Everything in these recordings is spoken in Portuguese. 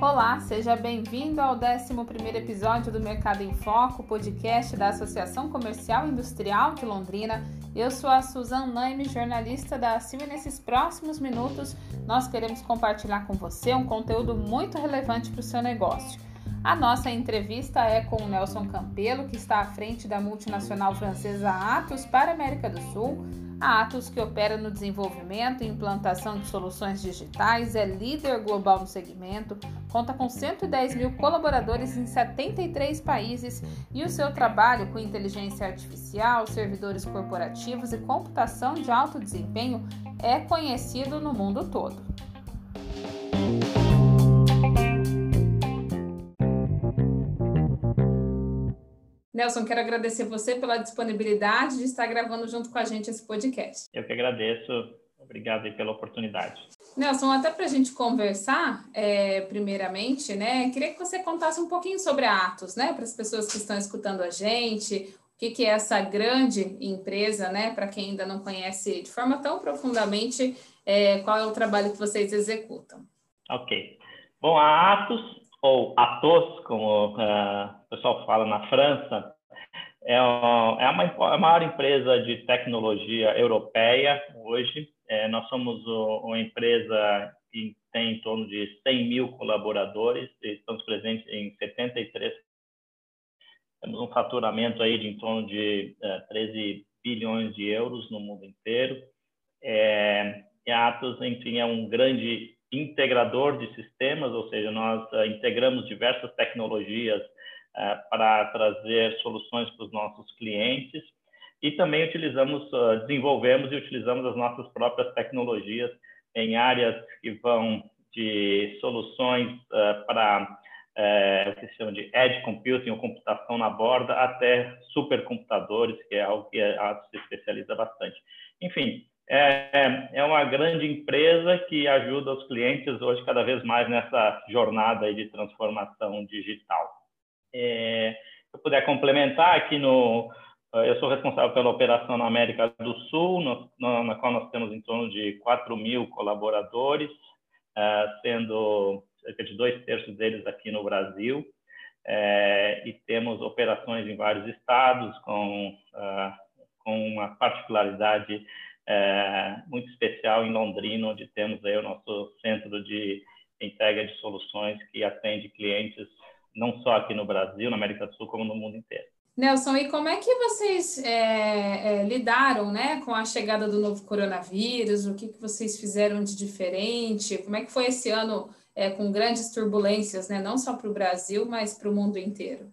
Olá, seja bem-vindo ao 11 episódio do Mercado em Foco, podcast da Associação Comercial Industrial de Londrina. Eu sou a Suzana Naime, jornalista da CIM e nesses próximos minutos nós queremos compartilhar com você um conteúdo muito relevante para o seu negócio. A nossa entrevista é com o Nelson Campelo, que está à frente da multinacional francesa Atos para a América do Sul a Atos, que opera no desenvolvimento e implantação de soluções digitais, é líder global no segmento, conta com 110 mil colaboradores em 73 países e o seu trabalho com inteligência artificial, servidores corporativos e computação de alto desempenho é conhecido no mundo todo. Nelson, quero agradecer você pela disponibilidade de estar gravando junto com a gente esse podcast. Eu que agradeço. Obrigado pela oportunidade. Nelson, até para a gente conversar, é, primeiramente, né, queria que você contasse um pouquinho sobre a Atos, né, para as pessoas que estão escutando a gente, o que, que é essa grande empresa, né, para quem ainda não conhece de forma tão profundamente, é, qual é o trabalho que vocês executam. Ok. Bom, a Atos ou Atos, como uh, o pessoal fala na França, é, uma, é a maior empresa de tecnologia europeia hoje. É, nós somos uma empresa que tem em torno de 100 mil colaboradores, estamos presentes em 73. Temos um faturamento aí de em torno de uh, é, 13 bilhões de euros no mundo inteiro. É, e a Atos, enfim, é um grande integrador de sistemas, ou seja, nós uh, integramos diversas tecnologias para trazer soluções para os nossos clientes e também utilizamos, uh, desenvolvemos e utilizamos as nossas próprias tecnologias em áreas que vão de soluções para o que se chama de edge computing, ou computação na borda, até supercomputadores, que é algo que a se especializa bastante. Enfim, é, é uma grande empresa que ajuda os clientes hoje cada vez mais nessa jornada de transformação digital. É, se eu puder complementar aqui no eu sou responsável pela operação na América do Sul, no, no, na qual nós temos em torno de 4 mil colaboradores, é, sendo cerca de dois terços deles aqui no Brasil, é, e temos operações em vários estados com, uh, com uma particularidade muito especial em Londrina, onde temos aí o nosso centro de entrega de soluções que atende clientes não só aqui no Brasil, na América do Sul, como no mundo inteiro. Nelson, e como é que vocês é, é, lidaram né, com a chegada do novo coronavírus? O que, que vocês fizeram de diferente? Como é que foi esse ano é, com grandes turbulências, né, não só para o Brasil, mas para o mundo inteiro?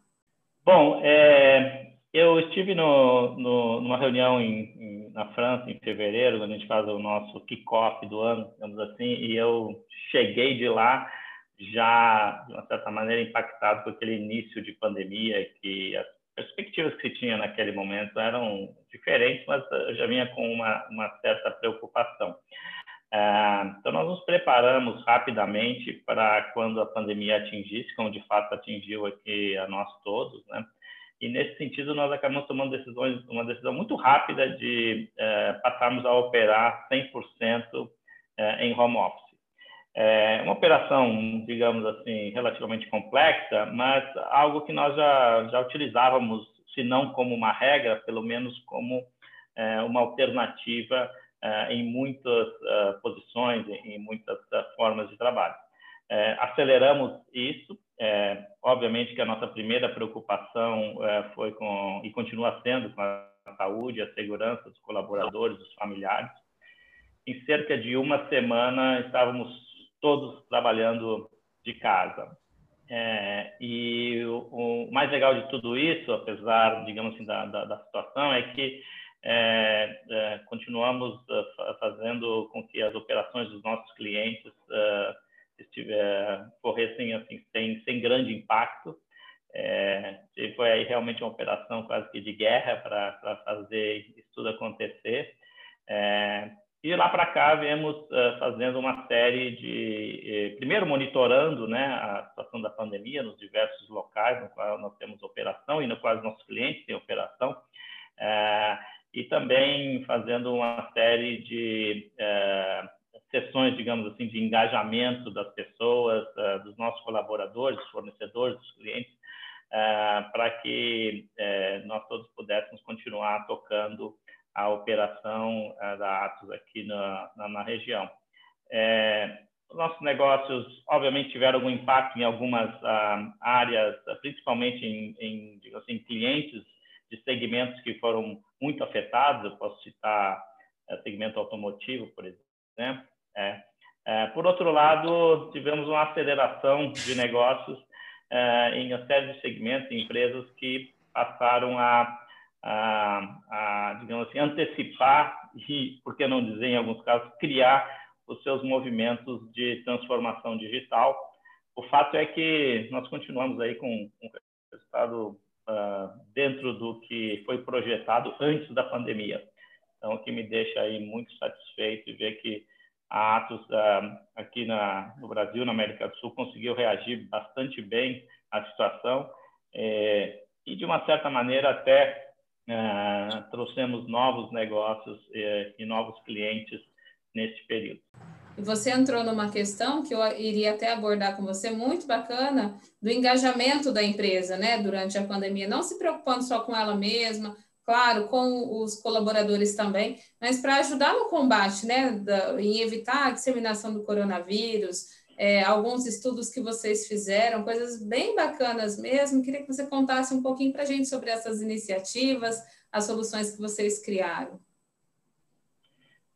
Bom, é, eu estive no, no, numa reunião em, em, na França em fevereiro, quando a gente faz o nosso kickoff do ano, digamos assim, e eu cheguei de lá já, de uma certa maneira, impactado com aquele início de pandemia, que as perspectivas que se tinha naquele momento eram diferentes, mas eu já vinha com uma, uma certa preocupação. Ah, então, nós nos preparamos rapidamente para quando a pandemia atingisse, como de fato atingiu aqui a nós todos, né? E nesse sentido nós acabamos tomando decisões, uma decisão muito rápida de é, passarmos a operar 100% é, em home office. É uma operação, digamos assim, relativamente complexa, mas algo que nós já, já utilizávamos, se não como uma regra, pelo menos como é, uma alternativa é, em muitas é, posições, em muitas é, formas de trabalho. É, aceleramos isso, obviamente que a nossa primeira preocupação foi com, e continua sendo com a saúde, a segurança dos colaboradores, dos familiares. Em cerca de uma semana, estávamos todos trabalhando de casa. É, e o, o, mais legal de tudo isso, apesar, digamos assim, da, da, da situação, é que é, é, continuamos uh, fazendo com que as operações dos nossos clientes uh, estiver, corressem assim, sem, sem grande impacto. É, foi aí realmente uma operação quase que de guerra para fazer isso tudo acontecer. É, e lá para cá viemos uh, fazendo uma série de, eh, primeiro monitorando né, a situação da pandemia nos diversos locais no qual nós temos operação e no qual os nossos clientes têm operação. Uh, e também fazendo uma série de é, sessões, digamos assim, de engajamento das pessoas, dos nossos colaboradores, dos fornecedores, dos clientes, para que nós todos pudéssemos continuar tocando a operação é, da Atos aqui na, na, na região. É, nossos negócios, obviamente, tiveram algum impacto em algumas ah, áreas, principalmente em, em assim, clientes de segmentos que foram muito afetados. Eu posso citar é, segmento automotivo, por exemplo. É. É, por outro lado, tivemos uma aceleração de negócios é, em uma série de segmentos, empresas que passaram a, a, a, digamos assim, antecipar e, por que não dizer, em alguns casos, criar os seus movimentos de transformação digital. O fato é que nós continuamos aí com um resultado uh, dentro do que foi projetado antes da pandemia. Então, o que me deixa aí muito satisfeito e ver que a Atos uh, aqui na, no Brasil, na América do Sul, conseguiu reagir bastante bem à situação eh, e, de uma certa maneira, até uh, trouxemos novos negócios eh, e novos clientes neste período. E você entrou numa questão que eu iria até abordar com você, muito bacana, do engajamento da empresa, né, durante a pandemia, não se preocupando só com ela mesma, claro, com os colaboradores também, mas para ajudar no combate, né, da, em evitar a disseminação do coronavírus, é, alguns estudos que vocês fizeram, coisas bem bacanas mesmo. Queria que você contasse um pouquinho para a gente sobre essas iniciativas, as soluções que vocês criaram.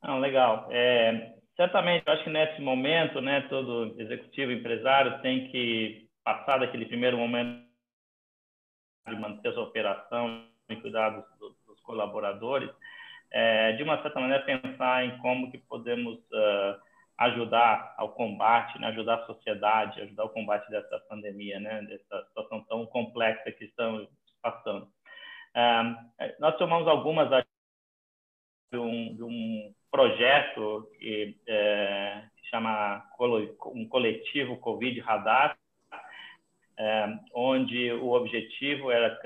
Ah, legal. É, certamente, eu acho que nesse momento, né, todo executivo, empresário tem que passar daquele primeiro momento de manter sua operação e cuidar dos, dos colaboradores, é, de uma certa maneira pensar em como que podemos uh, ajudar ao combate, né, ajudar a sociedade, ajudar o combate dessa pandemia, né, dessa situação tão complexa que estamos passando. Uh, nós tomamos algumas de um, de um projeto que é, chama um coletivo Covid Radar, é, onde o objetivo era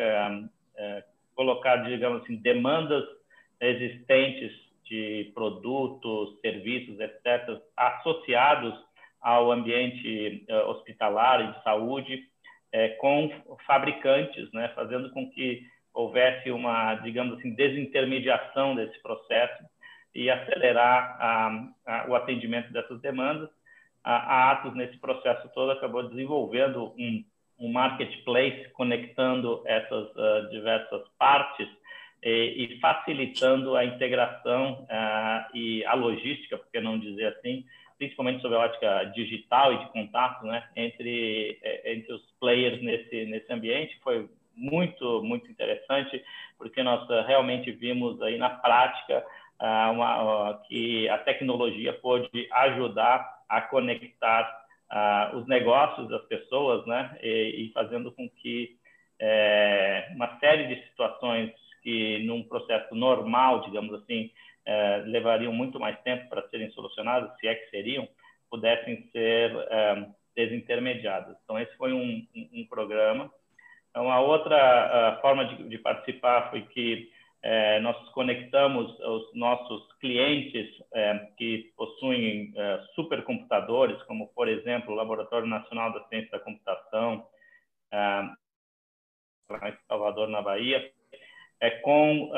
é, colocar, digamos assim, demandas existentes de produtos, serviços, etc., associados ao ambiente é, hospitalar e de saúde, é, com fabricantes, né, fazendo com que houvesse uma, digamos assim, desintermediação desse processo e acelerar a, a, o atendimento dessas demandas. A, a, Atos, nesse processo todo, acabou desenvolvendo um, um marketplace conectando essas uh, diversas partes e, e, facilitando a integração uh, e a logística, por que não dizer assim, principalmente sob a ótica digital e de contato, né, entre, eh, entre os players nesse, nesse ambiente. Foi muito, muito interessante, porque nós uh, realmente vimos aí na prática uh, uma, que a tecnologia pode ajudar a conectar os negócios das pessoas, né, e, e fazendo com que é, uma série de situações que num processo normal, digamos assim, é, levariam muito mais tempo para serem solucionadas, se é que seriam, pudessem ser é, desintermediadas. Então, esse foi um, um, um programa uma outra uh, forma de, de, participar foi que eh, nós conectamos os nossos clientes eh, que possuem eh, supercomputadores, como, por exemplo, o Laboratório Nacional da Ciência da Computação, em Salvador, na Bahia, com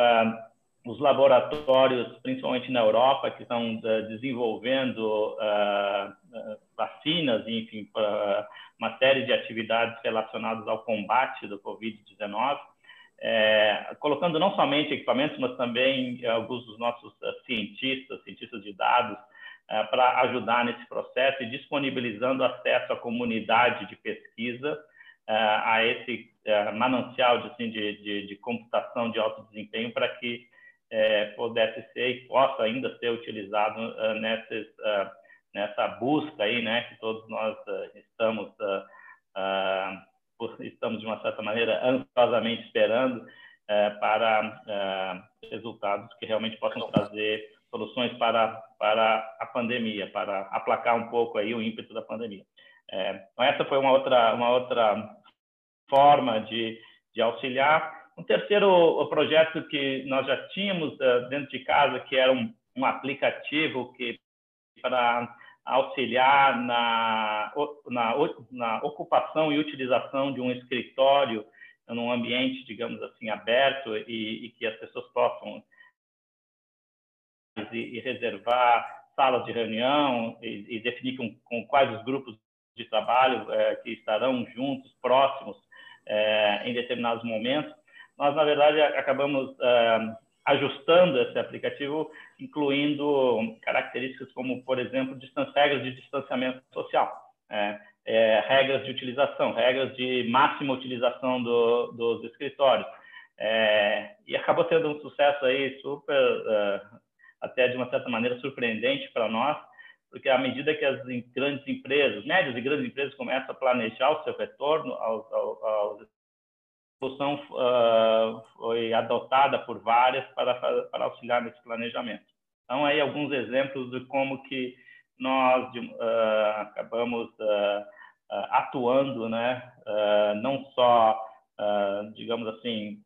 os laboratórios, principalmente na Europa, que estão desenvolvendo vacinas, enfim, uma série de atividades relacionadas ao combate do Covid-19, é, colocando não somente equipamentos, mas também é, alguns dos nossos cientistas, cientistas de dados, uh, para ajudar nesse processo e disponibilizando acesso à comunidade de pesquisa a esse manancial de, assim, de, de, de, computação de alto desempenho para que pudesse ser e possa ainda ser utilizado nesses nessa busca aí, né, que todos nós uh, estamos uh, uh, estamos de uma certa maneira ansiosamente esperando para resultados que realmente possam trazer soluções para para a pandemia, para aplacar um pouco aí o ímpeto da pandemia. É, então essa foi uma outra uma outra forma de, de auxiliar. Um terceiro projeto que nós já tínhamos dentro de casa, que era um, um aplicativo que para auxiliar na, na, na ocupação e utilização de um escritório num ambiente, digamos assim, aberto e, e que as pessoas possam e, e reservar salas de reunião e, e definir com, com, quais os grupos de trabalho é, que estarão juntos, próximos, é, em determinados momentos. Nós, na verdade, acabamos é, ajustando esse aplicativo, incluindo características como, por exemplo, regras de distanciamento social, é, é, regras de utilização, regras de máxima utilização do, dos escritórios. É, e acabou tendo um sucesso aí super, até de uma certa maneira surpreendente para nós, porque à medida que as grandes empresas, médias e grandes empresas começam a planejar o seu retorno aos, aos, aos solução uh, foi adotada por várias para, para auxiliar nesse planejamento. Então, aí alguns exemplos de como que nós uh, acabamos uh, atuando, né, não só, digamos assim,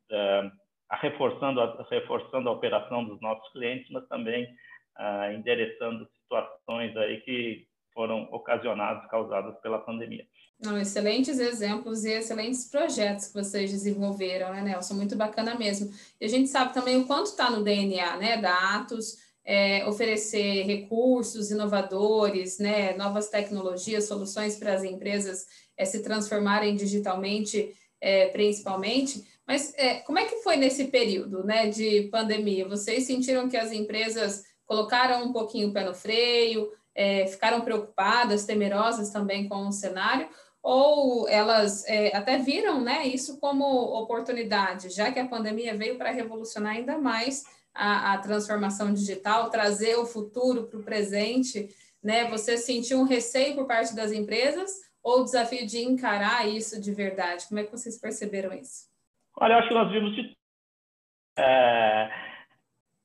reforçando, a, reforçando a operação dos nossos clientes, mas também endereçando situações aí que foram ocasionadas, causadas pela pandemia. Não, excelentes exemplos e excelentes projetos que vocês desenvolveram, né, Nelson? Muito bacana mesmo. E a gente sabe também o quanto está no DNA, né, da Atos, é, oferecer recursos inovadores, né, novas tecnologias, soluções para as empresas é, se transformarem digitalmente, é, principalmente. Mas é, como é que foi nesse período, né, de pandemia? Vocês sentiram que as empresas colocaram um pouquinho o pé no freio, é, ficaram preocupadas, temerosas também com o cenário? ou elas é, até viram né, isso como oportunidade, já que a pandemia veio para revolucionar ainda mais a, a, transformação digital, trazer o futuro para o presente, né? Você sentiu um receio por parte das empresas ou o desafio de encarar isso de verdade? Como é que vocês perceberam isso? Olha, eu acho que nós vimos de... É...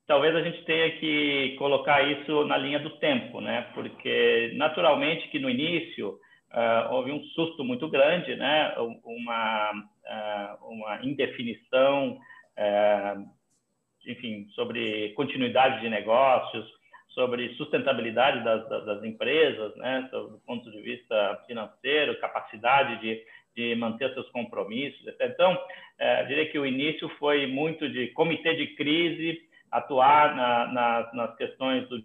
Talvez a gente tenha que colocar isso na linha do tempo, né? Porque naturalmente que no início uh, houve um susto muito grande, né? uma, uh, uma indefinição, uh, enfim, sobre continuidade de negócios, sobre sustentabilidade das, das, empresas, né? do ponto de vista financeiro, capacidade de, de manter seus compromissos. Então, diria que o início foi muito de comitê de crise, atuar na, na, nas questões do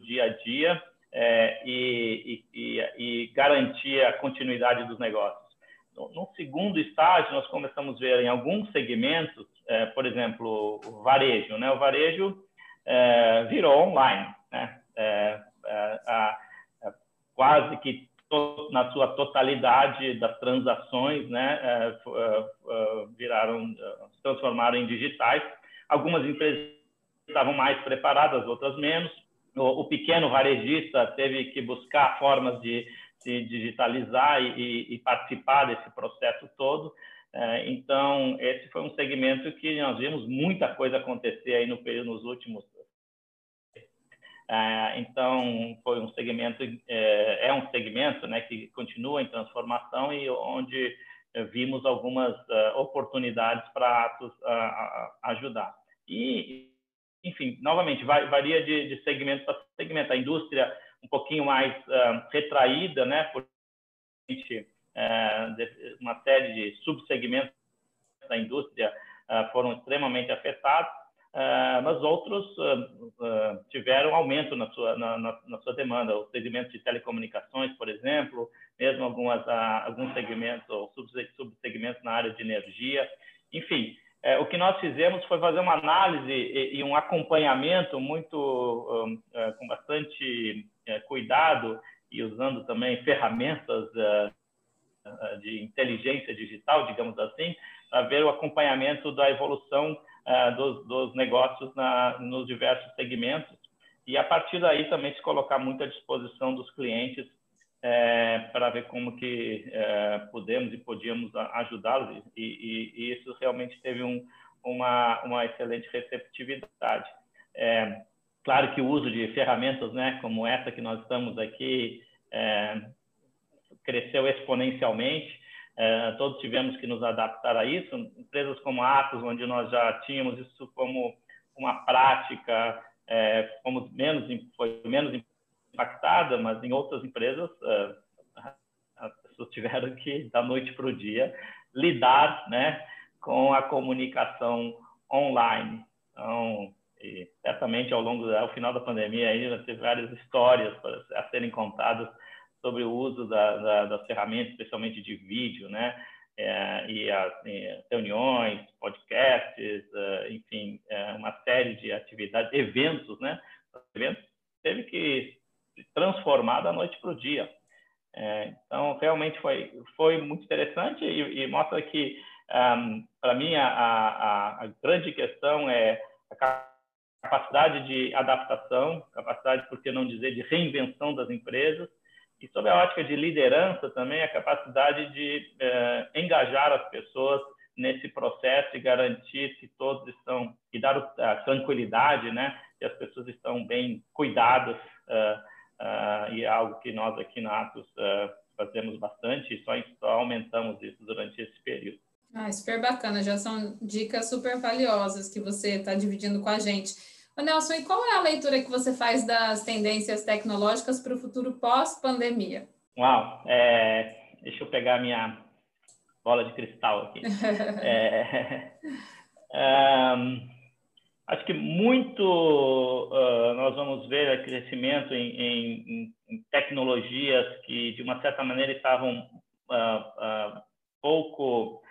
dia a dia, é, e, e, e, garantir a continuidade dos negócios. No, no, segundo estágio, nós começamos a ver em alguns segmentos, é, por exemplo, o varejo. Né? O varejo é, virou online, né? É, é, a, a, quase que to, na sua totalidade das transações né? É, viraram, se transformaram em digitais. Algumas empresas estavam mais preparadas, outras menos o, o pequeno varejista teve que buscar formas de se digitalizar e, e participar desse processo todo. É, então, esse foi um segmento que nós vimos muita coisa acontecer aí no período, nos últimos. É, então, foi um segmento, é, é, um segmento né, que continua em transformação e onde vimos algumas oportunidades para ajudar. E, enfim, novamente, varia de, de segmento para segmento. A indústria um pouquinho mais uh, retraída, né, por uh, uma série de subsegmentos da indústria uh, foram extremamente afetados, mas outros tiveram aumento na sua, na, na, na, sua demanda. Os segmentos de telecomunicações, por exemplo, mesmo algumas, alguns segmentos ou subsegmentos na área de energia, enfim, o que nós fizemos foi fazer uma análise e, e um acompanhamento muito um, é, com bastante é, cuidado e usando também ferramentas é, é, de inteligência digital, digamos assim, para ver o acompanhamento da evolução é, dos, dos, negócios na, nos diversos segmentos. E a partir daí também se colocar muito à disposição dos clientes é, para ver como que é, podemos e podíamos ajudá-los e, e, e, isso realmente teve um, uma, uma excelente receptividade. É, claro que o uso de ferramentas, né, como essa que nós estamos aqui, é, cresceu exponencialmente. é, todos tivemos que nos adaptar a isso. Empresas como a Atos, onde nós já tínhamos isso como uma prática, é, fomos menos, foi menos impactada, mas em outras empresas é, as pessoas tiveram que, da noite para o dia, lidar né, com a comunicação online. Então, certamente ao longo ao final da pandemia ainda teve várias histórias a serem contadas sobre o uso da, da, das ferramentas, especialmente de vídeo, né? É, e as e reuniões, podcasts, uh, enfim, é, uma série de atividades, eventos, né? Eventos teve que transformar da noite para o dia. É, então, realmente foi, foi muito interessante e, e mostra que, um, para mim, a, a, a, grande questão é a capacidade de adaptação, capacidade, por que não dizer, de reinvenção das empresas, e sob a ótica de liderança também, a capacidade de eh, engajar as pessoas nesse processo e garantir que todos estão, e dar a tranquilidade, né, que as pessoas estão bem cuidadas, uh, uh, e é algo que nós aqui na Atos uh, fazemos bastante e só, só aumentamos isso durante esse período. Ah, super bacana, já são dicas super valiosas que você está dividindo com a gente. Ô Nelson, e qual é a leitura que você faz das tendências tecnológicas para o futuro pós-pandemia? Uau, é, deixa eu pegar minha bola de cristal aqui. é, um, acho que muito uh, nós vamos ver crescimento em, em, em, tecnologias que, de uma certa maneira, estavam uh, uh, pouco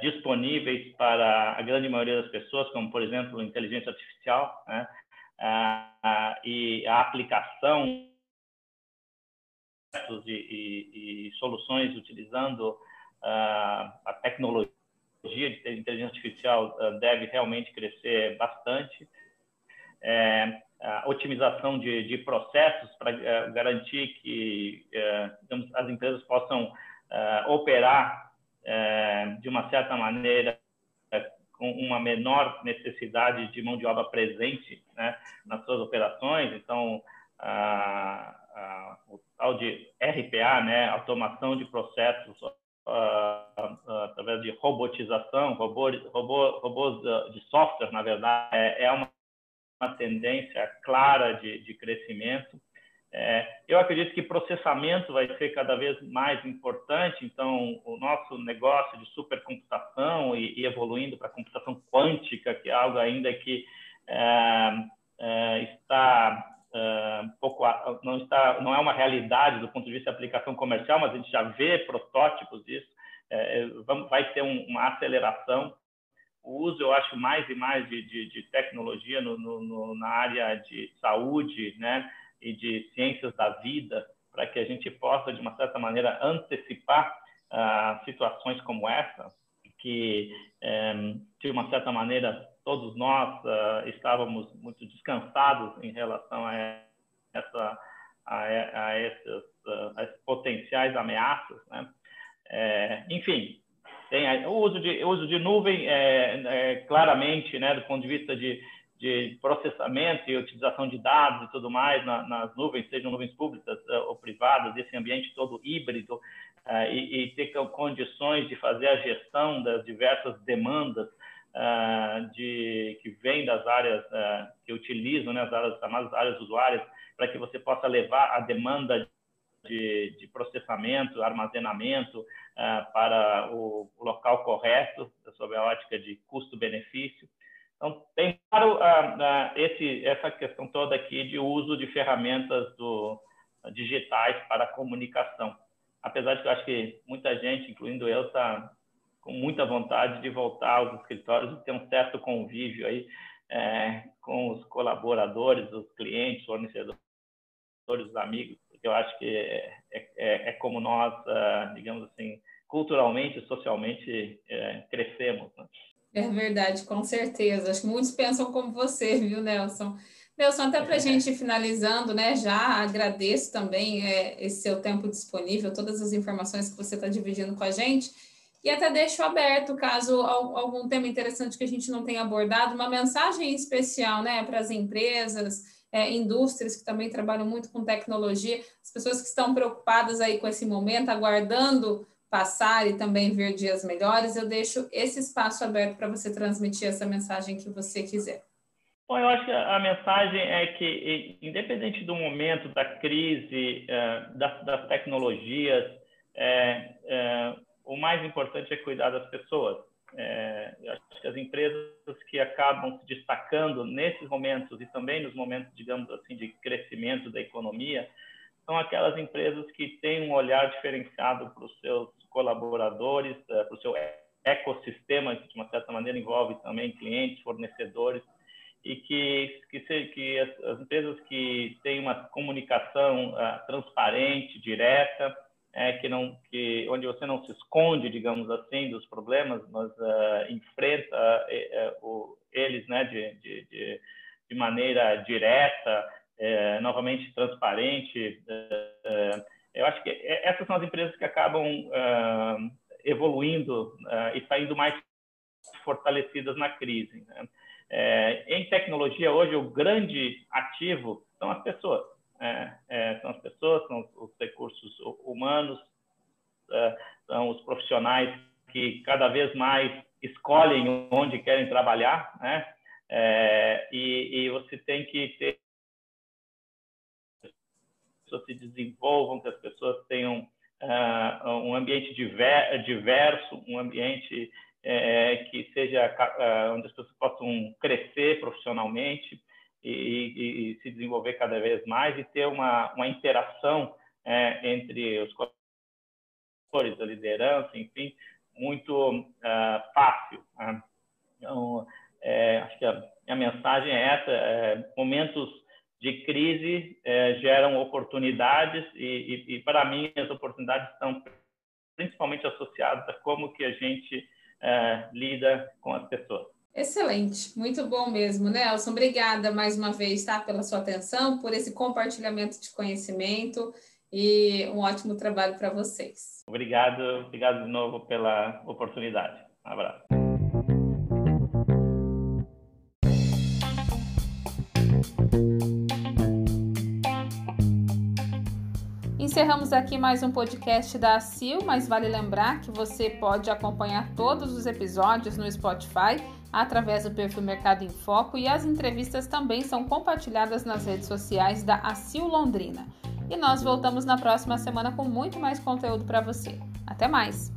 disponíveis para a grande maioria das pessoas, como, por exemplo, inteligência artificial, né? e a aplicação e, e, e soluções utilizando a tecnologia de inteligência artificial deve realmente crescer bastante. É, a otimização de, de processos para uh, garantir que digamos, as empresas possam operar é, de uma certa maneira, com uma menor necessidade de mão de obra presente né, nas suas operações. Então, a, a, o tal de RPA, né, automação de processos através de robotização, robô, robô, robôs de software, na verdade, é, é uma, uma tendência clara de, de crescimento. É, eu acredito que processamento vai ser cada vez mais importante, então o nosso negócio de supercomputação e, e evoluindo para computação quântica, que é algo ainda que é, está é, não está não é uma realidade do ponto de vista de aplicação comercial, mas a gente já vê protótipos disso. É, é, vamos, vai ter um, uma aceleração o uso, eu acho, mais e mais de, de, de tecnologia no, no, na área de saúde, né? e de ciências da vida, para que a gente possa, de uma certa maneira, antecipar uh, situações como essa, que, um, de uma certa maneira, todos nós uh, estávamos muito descansados em relação a, essa, a, a, essas, uh, a potenciais ameaças. Né? É, enfim, tem o uso de, o uso de nuvem, é, é, claramente, né, do ponto de vista de de processamento e utilização de dados e tudo mais na, nas nuvens, sejam nuvens públicas ou privadas, esse ambiente todo híbrido, e, e, ter condições de fazer a gestão das diversas demandas de, que vêm das áreas que utilizam, né, as áreas, chamadas áreas usuárias, para que você possa levar a demanda de, de processamento, armazenamento para o, local correto, sob a ótica de custo-benefício. Então, tem claro esse, essa questão toda aqui de uso de ferramentas do, digitais para comunicação. Apesar de que eu acho que muita gente, incluindo eu, está com muita vontade de voltar aos escritórios e ter um certo convívio aí é, com os colaboradores, os clientes, fornecedores, os amigos, porque eu acho que é, é, é como nós, ah, digamos assim, culturalmente e socialmente é, crescemos. Né? É verdade, com certeza. Acho que muitos pensam como você, viu, Nelson? Nelson, até para a gente ir finalizando, né? Já agradeço também é, esse seu tempo disponível, todas as informações que você está dividindo com a gente. E até deixo aberto, caso algum tema interessante que a gente não tenha abordado, uma mensagem especial né, para as empresas, é, indústrias que também trabalham muito com tecnologia, as pessoas que estão preocupadas aí com esse momento, aguardando passar e também ver dias melhores, eu deixo esse espaço aberto para você transmitir essa mensagem que você quiser. Bom, eu acho que a mensagem é que, independente do momento, da crise, é, das, tecnologias, é, é, o mais importante é cuidar das pessoas. eu acho que as empresas que acabam se destacando nesses momentos e também nos momentos, digamos assim, de crescimento da economia, são aquelas empresas que têm um olhar diferenciado para os seus colaboradores, para o seu ecossistema, que de uma certa maneira envolve também clientes, fornecedores, e que, que, que as, as, empresas que têm uma comunicação uh, transparente, direta, é, que não, que, onde você não se esconde, digamos assim, dos problemas, mas uh, enfrenta uh, o, eles né, de, de, de, maneira direta, novamente transparente. eu acho que essas são as empresas que acabam evoluindo e saindo mais fortalecidas na crise. Né? É, em tecnologia, hoje, o grande ativo são as pessoas. É, é, são as pessoas, são os recursos humanos, é, são os profissionais que cada vez mais escolhem onde querem trabalhar, né? É, e, e, você tem que ter que as pessoas se desenvolvam, que as pessoas tenham uh, um ambiente diver, diverso, um ambiente é, que seja é, onde as pessoas possam crescer profissionalmente e, e, se desenvolver cada vez mais e ter uma, uma interação é, entre os colaboradores, a liderança, enfim, muito uh, fácil. Né? Então, é, acho que a, a, mensagem é essa: é, momentos de crise é, geram oportunidades e, e, e, para mim, as oportunidades estão principalmente associadas a como que a gente é, lida com as pessoas. Excelente, muito bom mesmo, Nelson. Obrigada mais uma vez, tá, pela sua atenção, por esse compartilhamento de conhecimento e um ótimo trabalho para vocês. Obrigado, obrigado de novo pela oportunidade. Um abraço. Encerramos aqui mais um podcast da ACIL, mas vale lembrar que você pode acompanhar todos os episódios no Spotify através do perfil Mercado em Foco e as entrevistas também são compartilhadas nas redes sociais da ACIL Londrina. E nós voltamos na próxima semana com muito mais conteúdo para você. Até mais!